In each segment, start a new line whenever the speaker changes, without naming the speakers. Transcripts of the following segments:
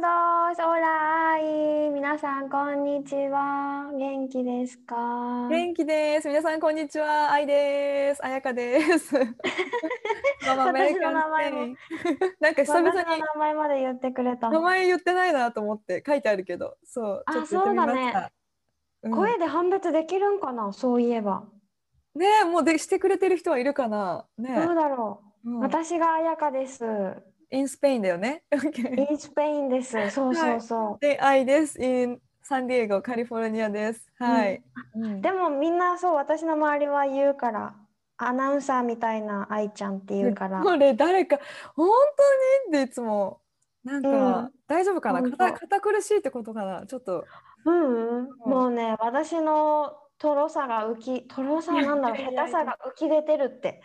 ラトドスオラアイ皆さんこんにちは。元気ですか？
元気です。皆さん、こんにちは。愛です。彩香です。ママ
名前も。
なんか久々に
名前まで言ってくれた。
名前言ってないなと思って書いてあるけど、そう、
あ。そうだ
うん。
声で判別できるんかな？そういえば。
ねえもうでしてくれてる人はいるかな？ね
どうだろう、
うん。
私が彩香です
インスペインだよね。
インスペインです。そうそうそう。
で、愛です。in サンディエゴ、カリフォルニアです。はい。うん
でもみんなそう私の周りは言うからアナウンサーみたいな愛ちゃんって言うから。
これ誰か本当にっていつもなんか、
うん
大丈夫かな？堅堅苦しいってことかな？ちょっと
うんうん、もうね私のとろさが浮きとろさなんだろう下手さが浮き出てるって。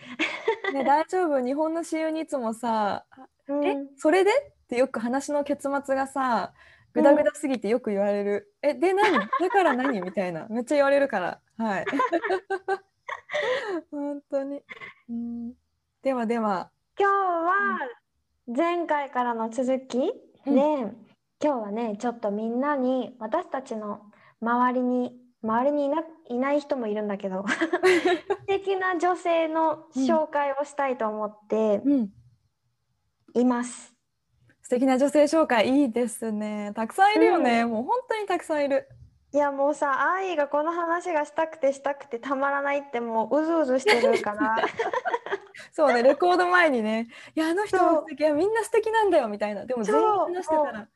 ね大丈夫？日本の親友にいつもさ「
うん。
えそれで?」ってよく話の結末がさグダグダすぎてよく言われる「えで何？だから何?」みたいな。めっちゃ言われるから。はい。本当に、うん、ではでは。
今日は前回からの続き？で、
うん。
今日はねちょっとみんなに私たちの周りに周りにいないない人もいるんだけど 素敵な女性の紹介をしたいと思って
うん
います。
素敵な女性紹介いいですね。たくさんいるよね、もう本当にたくさんいる。
いやもうさ愛がこの話がしたくてしたくてたまらないってもううずうずしてるから。
そうねレコード前にね「いやあの人も素敵いやみんな素敵なんだよ」みたいな。でも全員話してたら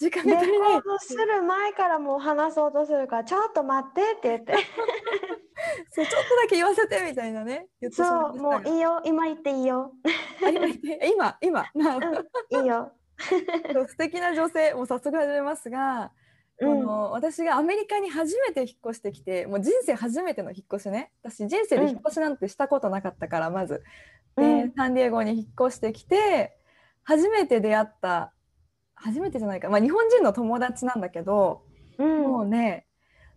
時間
レ
が足りない
する前からもう話そうとするからちょっと待ってって言って。
そうちょっとだけ言わせてみたいなね。
そうもういいよ。今言っていいよ。
あ今言って今
うんいいよ。
素敵な女性もう早速始めますが、
うん。
この私がアメリカに初めて引っ越してきてもう人生初めての引っ越しね。私人生で引っ越しなんてしたことなかったから、まず。で、
うん。
サンディエゴに引っ越してきて初めて出会った初めてじゃないか、まあ、日本人の友達なんだけど、
うん。
もうね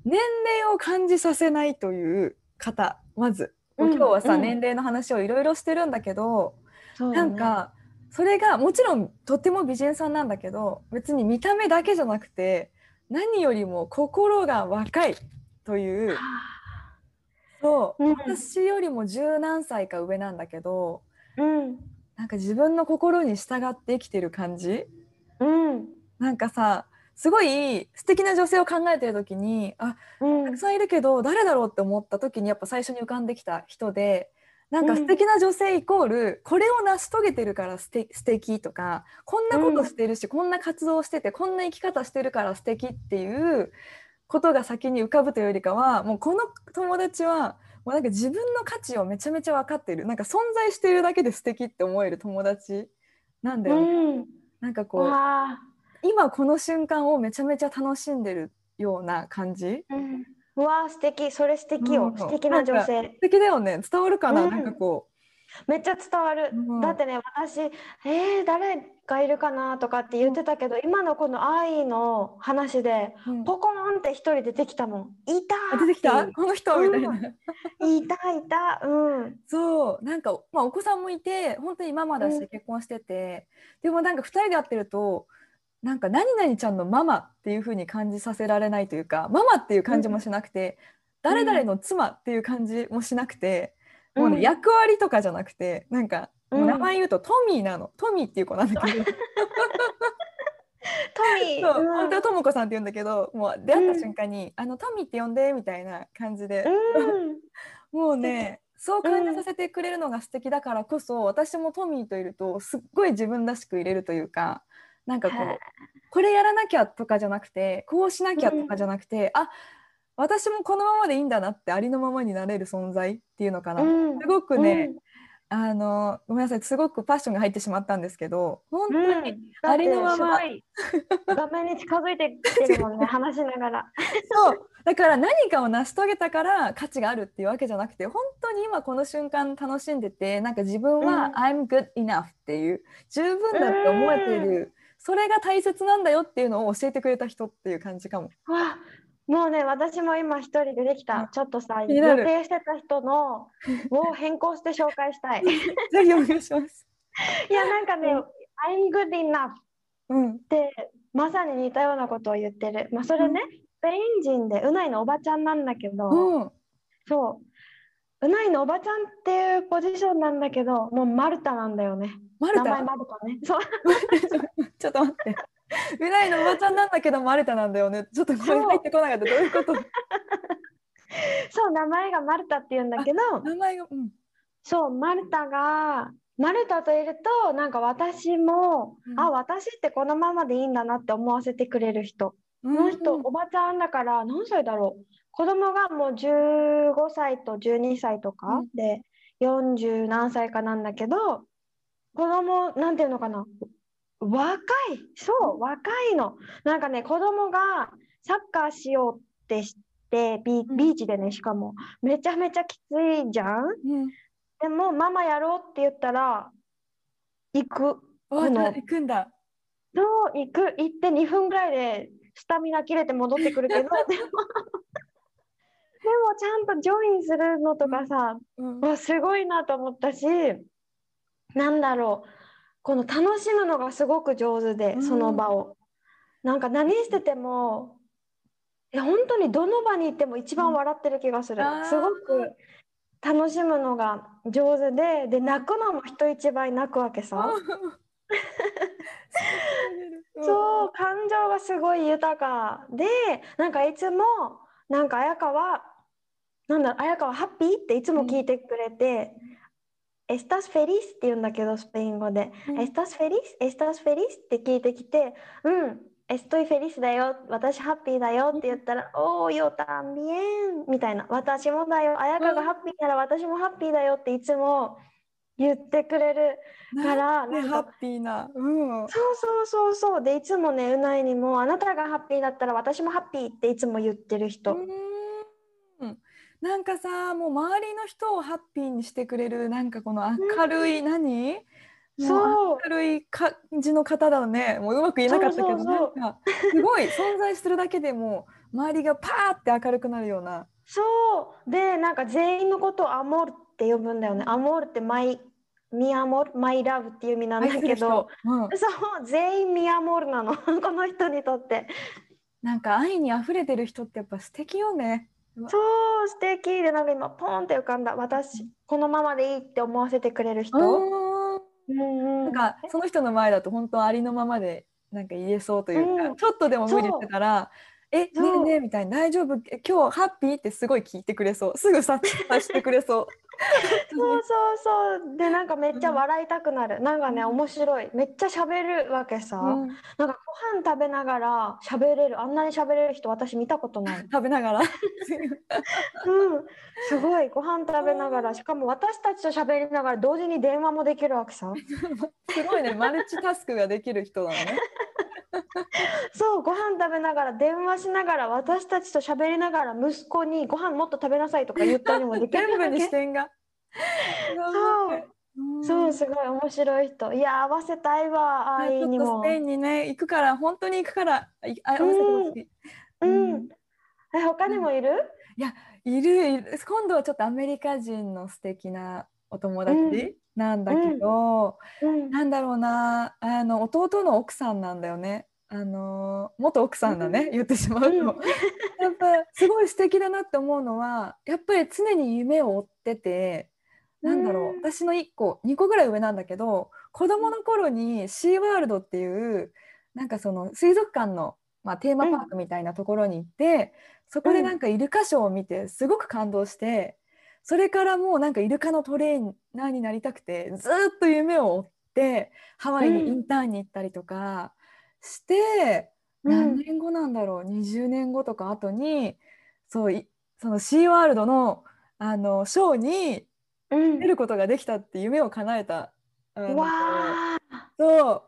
年齢を感じさせないという方まず。今日はさ、
うん。
年齢の話をいろいろしてるんだけど、
ね。
なんかそれがもちろんとっても美人さんなんだけど別に見た目だけじゃなくて何よりも心が若いというそう、
うん。
私よりも十何歳か上なんだけど
うん。
なんか自分の心に従って生きてる感じ
うん。
なんかさすごい素敵な女性を考えてる時にあ
うん。
たくさんいるけど誰だろうって思った時にやっぱ最初に浮かんできた人でなんか
うん。
素敵な女性イコールこれを成し遂げてるから素敵素敵とかこんなことしてるし、こんな活動しててこんな生き方してるから素敵っていうことが先に浮かぶというよりかはもうこの友達はもうなんか自分の価値をめちゃめちゃ分かってる。なんか存在してるだけで素敵って思える友達なんだよね。
うん
なんかこう今この瞬間をめちゃめちゃ楽しんでるような感じ？
うん。うわあ素敵。それ素敵よ。
うん。
素敵な女性。
素敵だよね。伝わるかな、
うん。
なんかこ
めっちゃ伝わる。
うん。
だってね私えー誰がいるかなとかって言ってたけど今のこの愛の話で
う、うん。
ポコンって一人出てきたもん。いた
あ出てきた？この人
うん
みたいな、
いたいた。うん。
そう。なんか、まあ、お子さんもいて本当にママだし
うん。
結婚してて、でもなんか2人で会ってるとなんか何々ちゃんのママっていう風に感じさせられないというかママっていう感じもしなくて、誰々の妻っていう感じもしなくて、もうね、
うん。
役割とかじゃなくてなんか名前言うとトミーなの、トミーっていう子なんだけど。
トミー。
そう、
うん。
本当はともこさんって言うんだけどもう出会った瞬間に「あのトミーって呼んで」みたいな感じで、
うん。
もうねそう感じさせてくれるのが素敵だからこそ、私もトミーといるとすっごい自分らしくいれるというかなんかこうこれやらなきゃとかじゃなくてこうしなきゃとかじゃなくて、あ私もこのままでいいんだなってありのままになれる存在っていうのかな、
うん。
すごくね、あのごめんなさいすごくパッションが入ってしまったんですけど本当に、
うん。
ありのまま。
画面に近づいてきてるもんね 話しながら。
そう。だから何かを成し遂げたから価値があるっていうわけじゃなくて本当に今この瞬間楽しんでてなんか自分は
うん。
I'm good enough っていう十分だって思えてるそれが大切なんだよっていうのを教えてくれた人っていう感じかも。
わもうね私も今一人ででき
うん
たちょっとさ予定してた人の を変更して紹介したい。
ぜひお願いします。
いやなんかね
うん
I'm good enough
うん、
ってまさに似たようなことを言ってる。まあそれねスペイン人でうないのおばちゃんなんだけど、
うん、
そううないのおばちゃんっていうポジションなんだけどもうマルタなんだよね。
マル
名前
タ
マルタね。そう
ちょっと待って。未来のおばちゃんなんだけどマルタなんだよね。ちょっとこれ入ってこなかった。どういうこと？
そう名前がマルタって言うんだけど。
名前が、うん、
そうマルタがマルタといるとなんか私も、
うん。
あ私ってこのままでいいんだなって思わせてくれる人。
こ
この人、おばちゃんだから何歳だろう？子供がもう15歳と12歳とか、
うん。
で40何歳かなんだけど子供なんていうのかな？若い。そう若いの。なんかね子供がサッカーしようってしてビーチでねしかも。めちゃめちゃきついじゃん。
うん、
でもママやろうって言ったら行く。
わ
この。
行くんだ。
そう行く。行って2分ぐらいでスタミナ切れて戻ってくるけど。で もでもちゃんとジョインするのとかさ、
うん、
わすごいなと思ったしなんだろうこの楽しむのがすごく上手で
うん。
その場を、なんか何しててもえ本当にどの場に行っても一番笑ってる気がする、すごく楽しむのが上手でで泣くのも人一倍泣くわけさ。
うん。
そう。感情がすごい豊かでなんかいつもなんか綾香はなんだ綾香はハッピーっていつも聞いてくれて「エスタスフェリス」って言うんだけどスペイン語で「
うん。
エスタスフェリスエスタスフェリス」って聞いてきて「うんエストイフェリスだよ。私ハッピーだよ」って言ったら「おーよたんびえん」みたいな「私もだよ。綾香がハッピーなら私もハッピーだよ」っていつも言ってくれるから
ねハッピーな。うん。
そうそうそうそう。でいつもねうないにもあなたがハッピーだったら私もハッピーっていつも言ってる人、
うんなんかさもう周りの人をハッピーにしてくれるなんかこの明るい何、も
そう
明るい感じの方だね。もううまく言えなかったけど
そ
なんかすごい存在するだけでもう周りがパーって明るくなるような。
そう。でなんか全員のことをアモールって呼ぶんだよね。アモールってマイミアモールマイラブっていう意味なんだけど、
うん、
そう全員ミアモールなの。この人にとって。
なんか愛に溢れてる人ってやっぱ素敵よね。
そう素敵。でなんか今ポンって浮かんだ。私このままでいいって思わせてくれる人、
うん
うんうん。
なんかその人の前だと本当ありのままでなんか言えそうというか、
うん。
ちょっとでも無理してたら「えねえねえ」みたいな「大丈夫？え今日ハッピー?」ってすごい聞いてくれそう。すぐ察してくれそう。
そうそうそう。でなんかめっちゃ笑いたくなる、なんかね面白い。めっちゃ喋るわけさ、
うん。
なんかご飯食べながら喋れる。あんなに喋れる人私見たことない、
食べながら。
うん、すごい。ご飯食べながら。しかも私たちと喋りながら同時に電話もできるわけさ。
すごいね。マルチタスクができる人なのね。
そうご飯食べながら電話しながら私たちと喋りながら息子にご飯もっと食べなさいとか言ったりもできる
全部に視点が。
そう。
うん
そうすごい面白い人。いや合わせたいわ愛にも。
とスペインにね行くから本当に行くから合わせてほしい。
うん。え他にもいる、
いるいる。今度はちょっとアメリカ人の素敵なお友達なんだけど、
うん。
なんだろうなあの弟の奥さんなんだよね。あの元奥さんだね、
うん。
言ってしまうと、
うん。
やっぱすごい素敵だなって思うのはやっぱり常に夢を追っててなんだろう、
うん。
私の1個2個ぐらい上なんだけど子供の頃にシーワールドっていうなんかその水族館の、まあ、テーマパークみたいなところに行って、そこでなんかイルカショーを見てすごく感動してそれからもうなんかイルカのトレーナーになりたくてずっと夢を追ってハワイにインターンに行ったりとかして、
うん。
何年後なんだろう20年後とか後にそういそのシーワールドのあのショーに
うん。
出ることができたって夢を叶えたあの
わあ
そう。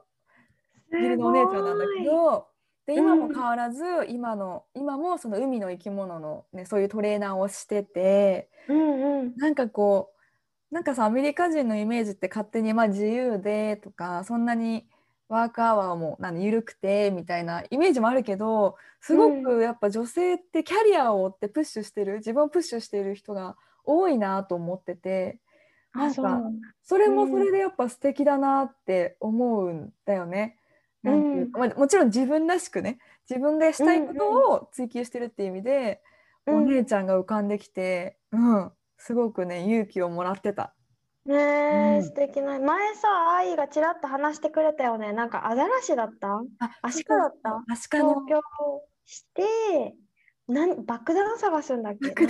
す
義理のお姉ちゃんなんだけどで
うん。
今も変わらず、今の今もその海の生き物の、ね、そういうトレーナーをしてて
うんうん。
なんかこうなんかさアメリカ人のイメージって勝手にまあ自由でとかそんなにワークアワーも何緩くてみたいなイメージもあるけどすごくやっぱ女性ってキャリアを追ってプッシュしてる自分をプッシュしてる人が多いなと思っててなんか
そ
れもそれでやっぱ素敵だなって思うんだよね。うかまあ、もちろん自分らしくね自分がしたいことを追求してるっていう意味で、
うん。
お姉ちゃんが浮かんできて、うん、すごくね勇気をもらってた。
ねえ、
うん。
素敵な。前さ愛がちらっと話してくれたよね。なんかアザラシだった？
あ
アシカだった？
アシカの。
東京してなん爆弾探すんだっけ？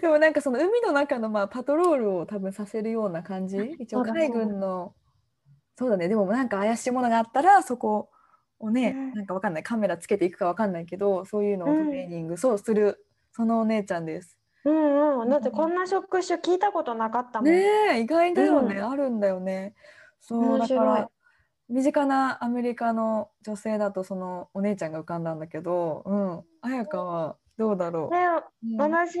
でもなんかその海の中のまあパトロールを多分させるような感じ？一応海軍のそうだね。でもなんか怪しいものがあったらそこをね、
うん。
なんかわかんない。カメラつけていくかわかんないけどそういうのをトレーニング、そうするそのお姉ちゃんです。
うんうん。だってこんな職種聞いたことなかったもん、
ねえ意外だよね、
う
あるんだよね。そうだから身近なアメリカの女性だとそのお姉ちゃんが浮かんだんだけど、うん、彩香はどうだろう。
で
うん。
私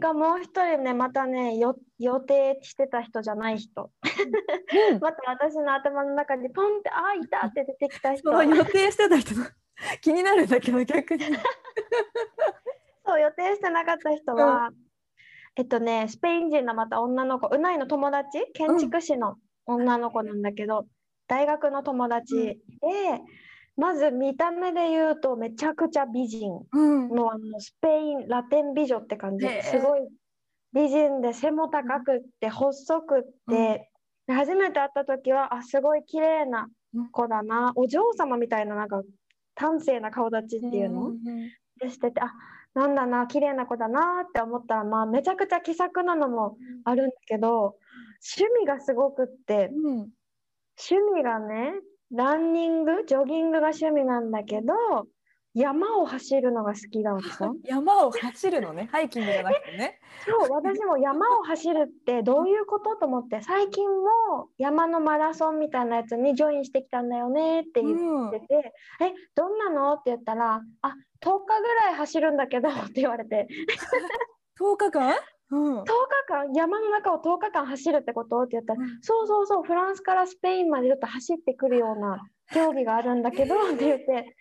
がもう一人ねまたねよ予定してた人じゃない人。
うん。
また私の頭の中にポンって「あいた!」って出てきた人。
予定してた人。の 気になるんだけど逆に。
そう予定してなかった人は、えっとねスペイン人のまた女の子うないの友達？建築士の女の子なんだけど、大学の友達で、まず見た目で言うとめちゃくちゃ美人。
うん、
もうあのスペインラテン美女って感じ。すごい美人で背も高くって細くって、で初めて会った時はあすごい綺麗な子だな、お嬢様みたいななんか端正な顔立ちっていうの、
んん
でしててあなんだな綺麗な子だなって思ったらまあめちゃくちゃ気さくなのもあるんだけど趣味がすごくって。
うん。
趣味がねランニングジョギングが趣味なんだけど山を走るのが好きだわ
山を走るのねハイキングじゃなくてね。
そう私も山を走るってどういうことと思って最近も山のマラソンみたいなやつにジョインしてきたんだよねって言
うん
ってて「えどんなの?」って言ったら「あ10日ぐらい走るんだけど」って言われて
10日間、うん。
10日間山の中を10日間走るってことって言ったら、
うん。
そうそうそうフランスからスペインまでちょっと走ってくるような競技があるんだけど って言って「え？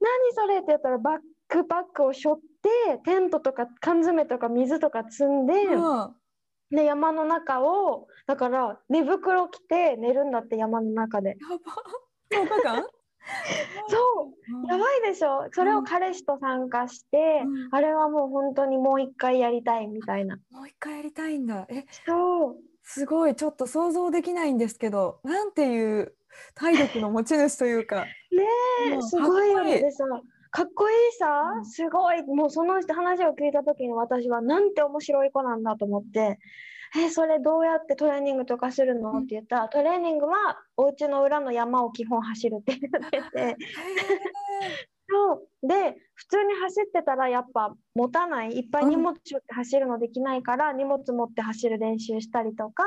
何それ?」って言ったらバックパックを背負ってテントとか缶詰とか水とか積んで、
うん。
で山の中をだから寝袋着て寝るんだって山の中で。
やば。10日間？
そう。やばいでしょ。それを彼氏と参加して、
うん。
あれはもう本当にもう一回やりたいみたいな。
もう一回やりたいんだ。え
そう。
すごい。ちょっと想像できないんですけどなんていう体力の持ち主というか。
ね
うん。
えすごいよね。でさかっこいいさ、
うん。
すごい。もうその話を聞いた時に私はなんて面白い子なんだと思って「えそれどうやってトレーニングとかするの?」
うん。
って言ったらトレーニングはお家の裏の山を基本走るって言ってて
へ
そう。で普通に走ってたらやっぱ持たない。いっぱい荷物背負って走るのできないから、荷物持って走る練習したりとか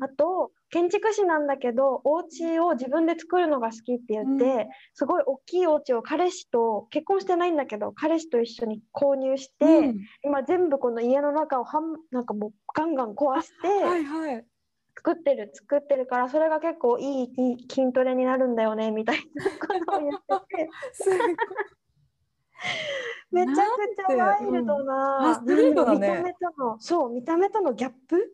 あと建築士なんだけどお家を自分で作るのが好きって言って、
うん。
すごい大きいお家を彼氏と結婚してないんだけど彼氏と一緒に購入して、
ーうん。
今全部この家の中をはんなんかもうガンガン壊して
はいはい。
作ってる作ってるからそれが結構いい筋トレになるんだよねみたいなことを言ってて。めちゃくちゃワイルドな、
うん
見た目とのそう見た目とのギャップ？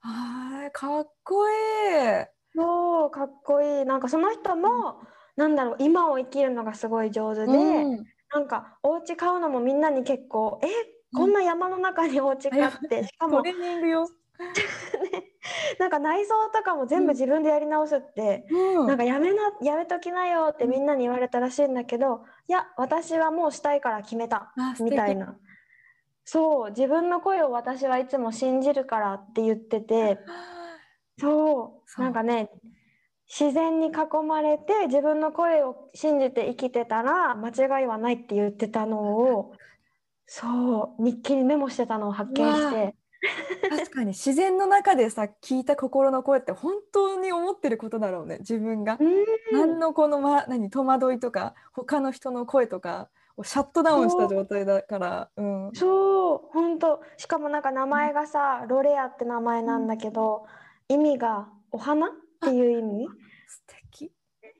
はいかっこいい。
そうかっこいい。なんかその人も、なんだろう今を生きるのがすごい上手で、
うん。
なんかお家買うのもみんなに結構「えこんな山の中にお家買って、しかも
トレーニングよ。
なんか内装とかも全部自分でやり直すって、
うん。
なんかやめなやめときなよってみんなに言われたらしいんだけど、いや私はもうしたいから決めたみたいなそう自分の声を私はいつも信じるからって言ってて そうなんかね自然に囲まれて自分の声を信じて生きてたら間違いはないって言ってたのをそう日記にメモしてたのを発見して。
確かに自然の中でさ聞いた心の声って本当に思ってることだろうね自分が。
うん。
何のこの、ま、何戸惑いとか他の人の声とかをシャットダウンした状態だから。うん、
そう本当。しかもなんか名前がさロレアって名前なんだけど意味がお花っていう意味？
素敵。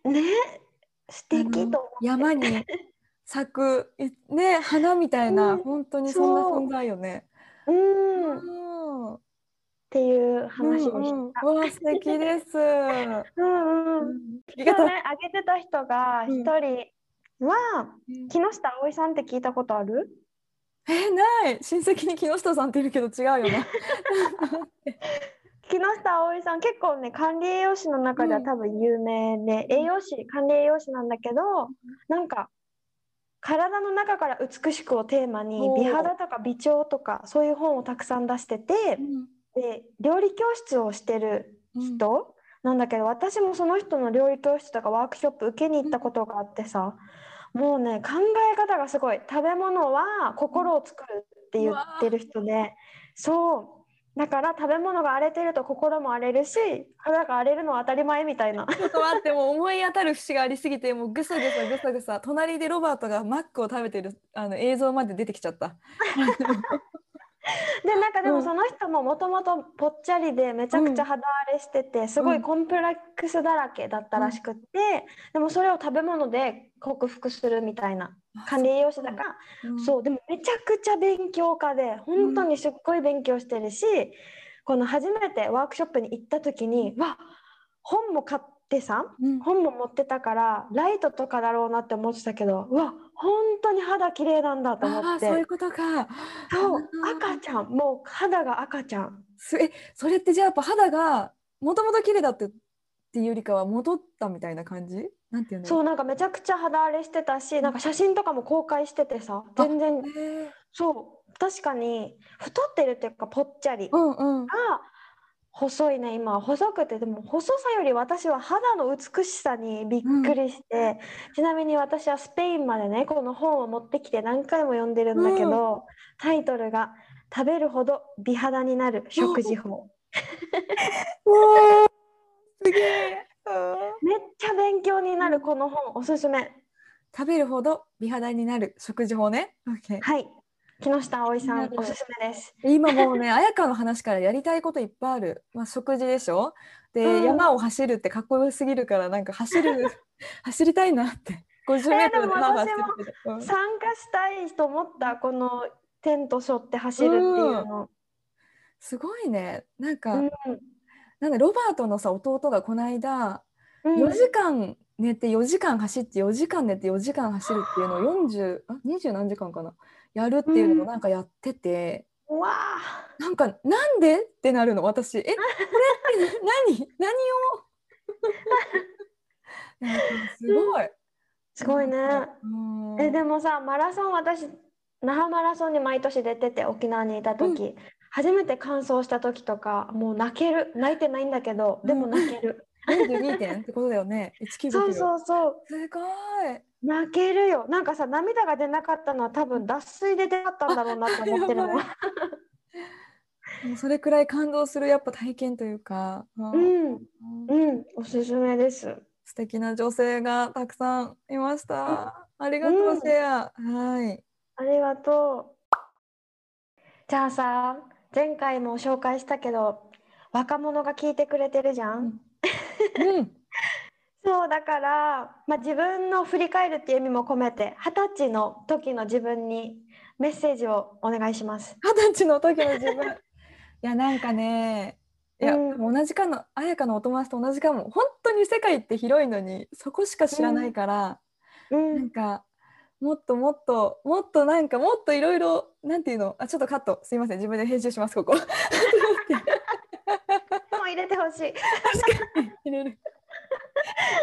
ね？素敵と
山に咲くいね花みたいな、
うん。
本当にそんな存在よね。
うん。っ
うん。うん
ていう話で
うん
した。
うわ素敵です。
うんうん。今日ねあげてた人が
うん。
一人は
うん。
木下葵さんって聞いたことある？
えない。親戚に木下さんっているけど違うよな。
木下葵さん結構ね管理栄養士の中では
うん
多分有名で、栄養士管理栄養士なんだけどなんか体の中から美しくをテーマに美肌とか美腸とかそういう本をたくさん出しててで料理教室をしてる人なんだけど私もその人の料理教室とかワークショップ受けに行ったことがあってさもうね考え方がすごい。食べ物は心を作るって言ってる人で。そう。だから食べ物が荒れてると心も荒れるし肌が荒れるのは当たり前みたいな。
ちょっと待ってもう思い当たる節がありすぎてもうぐさぐさぐさぐさ隣でロバートがマックを食べてるあの映像まで出てきちゃった。
でなんかで
うん。
もその人ももともとぽっちゃりでめちゃくちゃ肌荒れしててすごいコンプレックスだらけだったらしくってでもそれを食べ物で克服するみたいな管理栄養士だから
うん。
そうでもめちゃくちゃ勉強家で本当にすっごい勉強してるし、この初めてワークショップに行った時にわ本も買ってさ
うん。
本も持ってたからライトとかだろうなって思ってたけどうわ本当に肌綺麗なんだと思って。
そういうことか。
そう赤ちゃんもう肌が赤ちゃん。
すえそれってじゃあやっぱ肌がもともと綺麗だってっていうよりかは戻ったみたいな感じ？なんていうの？
そうなんかめちゃくちゃ肌荒れしてたしなんか写真とかも公開しててさ全然そう確かに太ってるっていうかぽっちゃり
うんうん。
が細いね今は。細くてでも細さより私は肌の美しさにびっくりして、ちなみに私はスペインまでねこの本を持ってきて何回も読んでるんだけど、タイトルが「食べるほど美肌になる食事法。
すげえ。うん」
めっちゃ勉強になるこの本。おすすめ。
食べるほど美肌になる食事法ね。OK
はい木下葵さんおすすめです。
今もうね、綾香の話からやりたいこといっぱいある。まあ、食事でしょ？で、
うん。
山を走るってかっこよすぎるから、なんか走る、走りたいなって。50メート
ー参加したいと思ったこのテント背負って走るっていうの、
すごいね。なんか、
うん。
なんだロバートのさ、弟がこの間、
うん。
4時間寝て4時間走って4時間寝て4時間走るっていうのを40あ。20何時間かな。やるっていうのをなんかやってて、
うわあ。
なんかなんでってなるの私。えこれって何？何を？すごい、
すごいね。
うん。
えでもさマラソン私那覇マラソンに毎年出てて沖縄にいた時、初めて完走した時とかもう泣ける。泣いてないんだけどでも泣ける、
42点ってことだよね1キロ
そうそうそう
すごい
泣けるよなんかさ涙が出なかったのは多分脱水で出なかったんだろうなって思ってるもん
もうそれくらい感動するやっぱ体験というか、うん
うん
うん
うんおすすめです
素敵な女性がたくさんいました。ありがとう、
うん
シェア。はい。
ありがとうじゃあさ前回も紹介したけど若者が聞いてくれてるじゃん、
うん。
そうだから、まあ、自分の振り返るっていう意味も込めて二十歳の時の自分にメッセージをお願いします。
二十歳の時の自分。いや、なんかね。いや、
うん
同じかの、綾香のお友達と同じかも。本当に世界って広いのに、そこしか知らないから。
う
なん
ん、
か。もっともっと、もっとなんか、もっといろいろ、なんていうの、あ、ちょっとカット、すいません、自分で編集します、ここ。
入れてほしい。
入れる。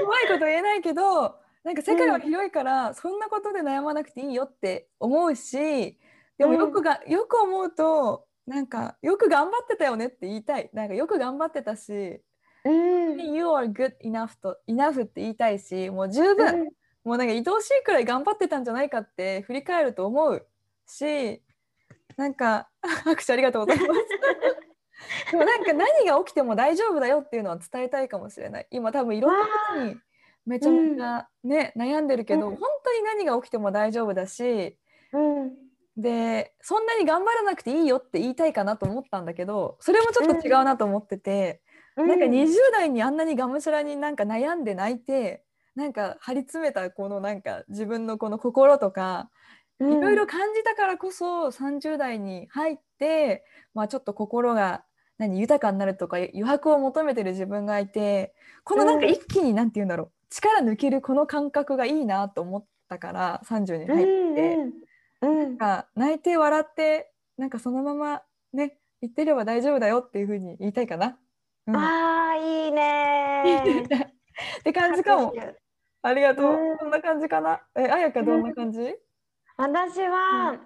うまいこと言えないけどなんか世界は広いから、そんなことで悩まなくていいよって思うしでも
うん
よくが、よく思うとなんかよく頑張ってたよねって言いたいなんかよく頑張ってたし
うん、
You are good enough と enough って言いたいしもう十分、もうなんか愛おしいくらい頑張ってたんじゃないかって振り返ると思うしなんか 拍手ありがとうございます。でもなんか何が起きても大丈夫だよっていうのは伝えたいかもしれない。今多分いろんなことにめちゃめちゃね、悩んでるけど、
うん。
本当に何が起きても大丈夫だし
うん。
でそんなに頑張らなくていいよって言いたいかなと思ったんだけどそれもちょっと違うなと思ってて、なんか20代にあんなにがむしゃらになんか悩んで泣いてなんか張り詰めたこのなんか自分のこの心とかいろいろ感じたからこそ30代に入って、まあ、ちょっと心が何豊かになるとか余白を求めてる自分がいてこのなんか
うん
一気になんて言うんだろう力抜けるこの感覚がいいなと思ったから30に入って、
うんうん
なんか泣いて笑ってなんかそのままね言ってれば大丈夫だよっていうふうに言いたいかな。うん
あーいいねー
って感じかも。ありがとう。
うん
そんな感じかな。え、あやかどんな感じ？
私は、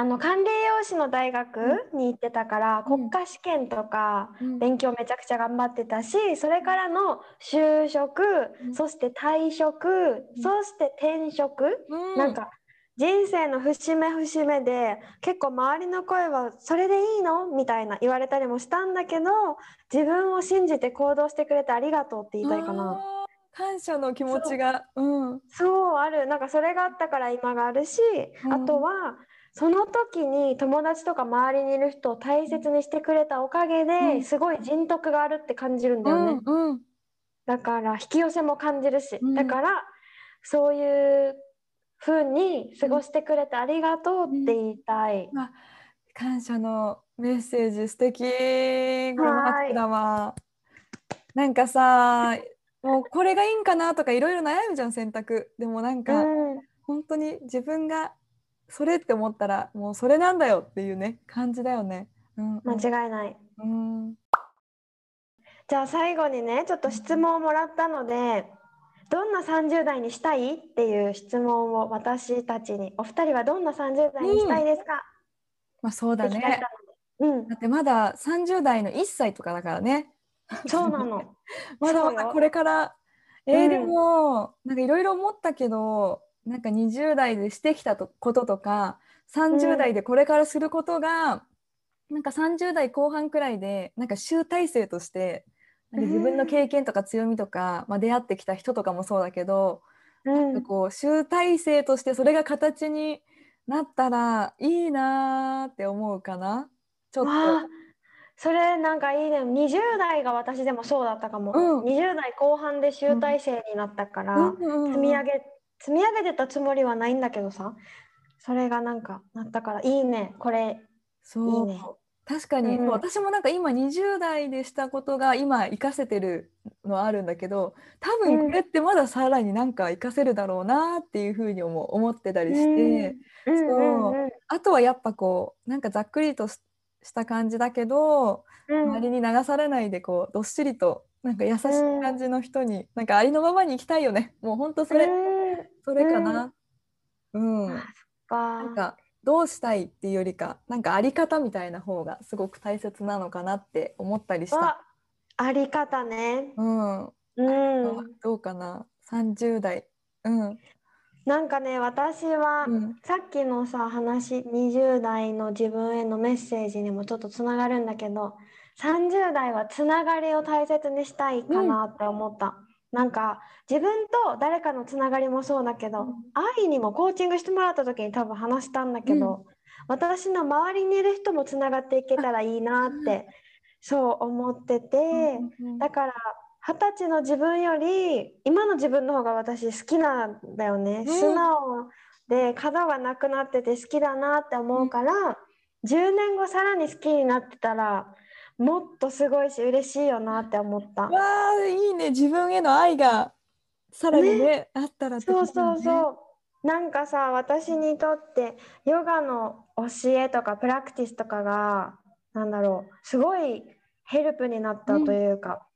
あの管理栄養士の大学に行ってたから、
うん。
国家試験とか
うん。
勉強めちゃくちゃ頑張ってたしそれからの就職、
うん。
そして退職、
うん。
そして転職、
うん。
なんか人生の節目節目で結構周りの声は「それでいいの?」みたいな言われたりもしたんだけど自分を信じて行動してくれてありがとうって言いたいかな。
感謝の気持ちが、う。ん、
そうある。なんかそれがあったから今があるし、
うん。
あとはその時に友達とか周りにいる人を大切にしてくれたおかげで、
うん。
すごい人徳があるって感じるんだよね、
うん、うん、
だから引き寄せも感じるし、
うん。
だからそういう風に過ごしてくれてありがとうって言いたい、
感謝のメッセージ素敵。これも拍手だわ。なんかさ、もうこれがいいんかなとかいろいろ悩むじゃん選択。でもなん
う
か、
ん。
本当に自分がそれって思ったらもうそれなんだよっていうね感じだよね。うん、うん
間違いない
うん。
じゃあ最後にねちょっと質問をもらったのでどんな30代にしたいっていう質問を私たちにお二人はどんな30代にしたいですか、
まあそうだね。
たので
だってまだ30代の1歳とかだからね。
うん、そうなの。
まだまだこれから。えー
うん
でもなんかいろいろ思ったけどなんか20代でしてきたとこととか30代でこれからすることが、なんか30代後半くらいでなんか集大成としてなんか自分の経験とか強みとか、まあ、出会ってきた人とかもそうだけど、
うん。
なんかこう集大成としてそれが形になったらいいなーって思うかな？ちょっと。
それなんかいいね。20代が私でもそうだったかも、
うん。
20代後半で集大成になったから、
うんうんうん。
積み上げ積み上げてたつもりはないんだけどさそれがなんかなったからいいね。これ
そう。
いいね。
確かに、
うん。
私もなんか今20代でしたことが今活かせてるのはあるんだけど多分これってまださらになんか活かせるだろうなっていうふうに思思ってたりして、
うん。うんう。ん
あとはやっぱこうなんかざっくりとしした感じだけど、
うん。
周りに流されないでこうどっしりとなんか優しい感じの人に、なんかありのままに生きたいよね。もうほんとそれ、
うん
それかな。うん、
か。
なんかどうしたいっていうよりかなんかあり方みたいな方がすごく大切なのかなって思ったりした。
わあり方ね。
うん、
うん。
どうかな？30代。うん。
なんかね私は、
うん。
さっきのさ話20代の自分へのメッセージにもちょっとつながるんだけど30代はつながりを大切にしたいかなって思った、なんか自分と誰かのつながりもそうだけど、
うん。
愛にもコーチングしてもらった時に多分話したんだけど、私の周りにいる人もつながっていけたらいいなってそう思ってて、
うん
だから二十歳の自分より今の自分の方が私好きなんだよね、
うん。
素直で角がなくなってて好きだなって思うから、10年後さらに好きになってたらもっとすごいし嬉しいよなって思った。
わあいいね。自分への愛がさらにねあったらって
そうそうそう。なんかさ私にとってヨガの教えとかプラクティスとかがなんだろうすごいヘルプになったというか、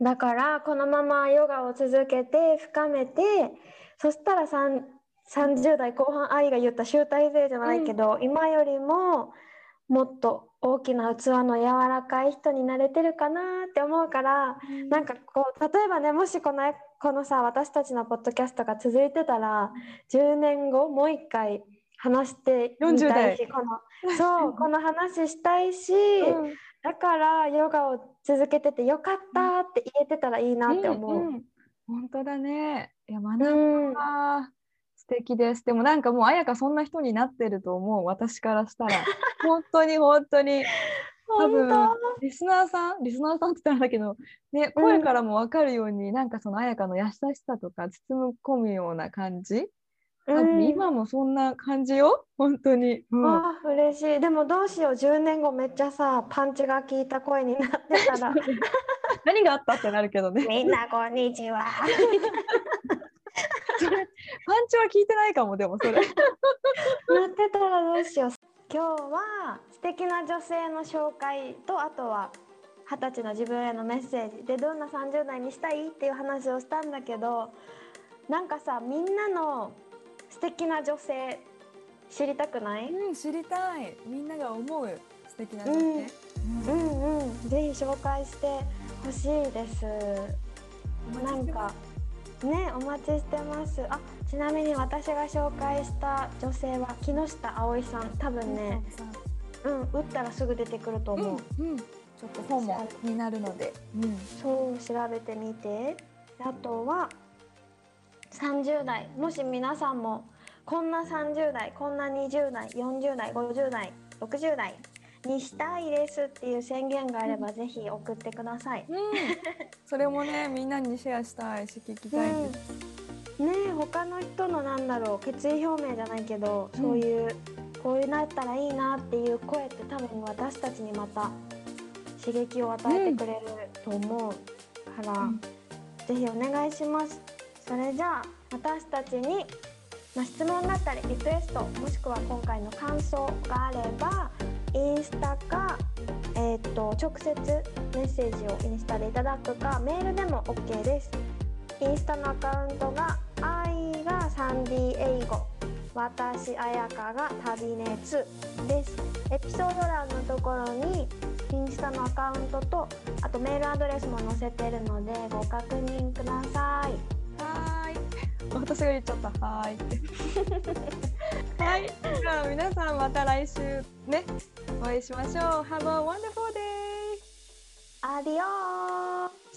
だからこのままヨガを続けて深めてそしたらさん30代後半愛が言った集大成じゃないけど、今よりももっと大きな器の柔らかい人になれてるかなって思うからなんかこう例えばねもしこのこのさ私たちのポッドキャストが続いてたら10年後もう一回話してみ
40代
たいしこのそう この話したいし、
うん
だからヨガを続けててよかったって言えてたらいいなって思う。
んん本当だね。いや、学
うん
んだ。素敵です。でもなんかもう彩香そんな人になってると思う。私からしたら。本当に本当に。多分
本
リスナーさんリスナーさんって言ったらあれだけど、ね、
うん。
声からも分かるように、なんかその彩香の優しさとか包み込むような感じ。
当
多分
うん
今もそんな感じよ。本当に、うん。
あー嬉しい。でもどうしよう。10年後めっちゃさパンチが効いた声になってたら。
何があったってなるけどね。
みんなこんにちは
それ。パンチは聞いてないかもでもそれ。
なってたらどうしよう。今日は素敵な女性の紹介とあとは二十歳の自分へのメッセージ。でどんな30代にしたいっていう話をしたんだけどなんかさみんなの素敵な女性知りたくない？
うん知りたい。みんなが思う素敵な女
うん。
性、
うんうん。ぜひ紹介してほしいです。なんかねお待ちしてます。あちなみに私が紹介した女性は木下葵さん。多分ねうん打ったらすぐ出てくると
うん、
思う、
うん、ちょっと本も気になるので、うん、
そう調べてみて。あとは30代。もし皆さんもこんな30代こんな20代40代50代60代にしたいですっていう宣言があれば、ぜひ送ってください。
うん、それもねみんなにシェアしたいし聞きたいです、
うん、ねえ他の人のなんだろう決意表明じゃないけど、
うん。
そういうこういうなったらいいなっていう声って多分私たちにまた刺激を与えてくれると思うから、
うん。
ぜひお願いします。それじゃあ私たちに、まあ、質問だったりリクエストもしくは今回の感想があればインスタか、えー、と直接メッセージをインスタでいただくかメールでも OK です。インスタのアカウントが愛がサンディ英語私彩香が旅熱です。エピソード欄のところにインスタのアカウントとあとメールアドレスも載せてるのでご確認ください。
私が言っちゃった。はい はい。じゃあ皆さんまた来週ね。お会いしましょう。Have a wonderful day!
アディオー。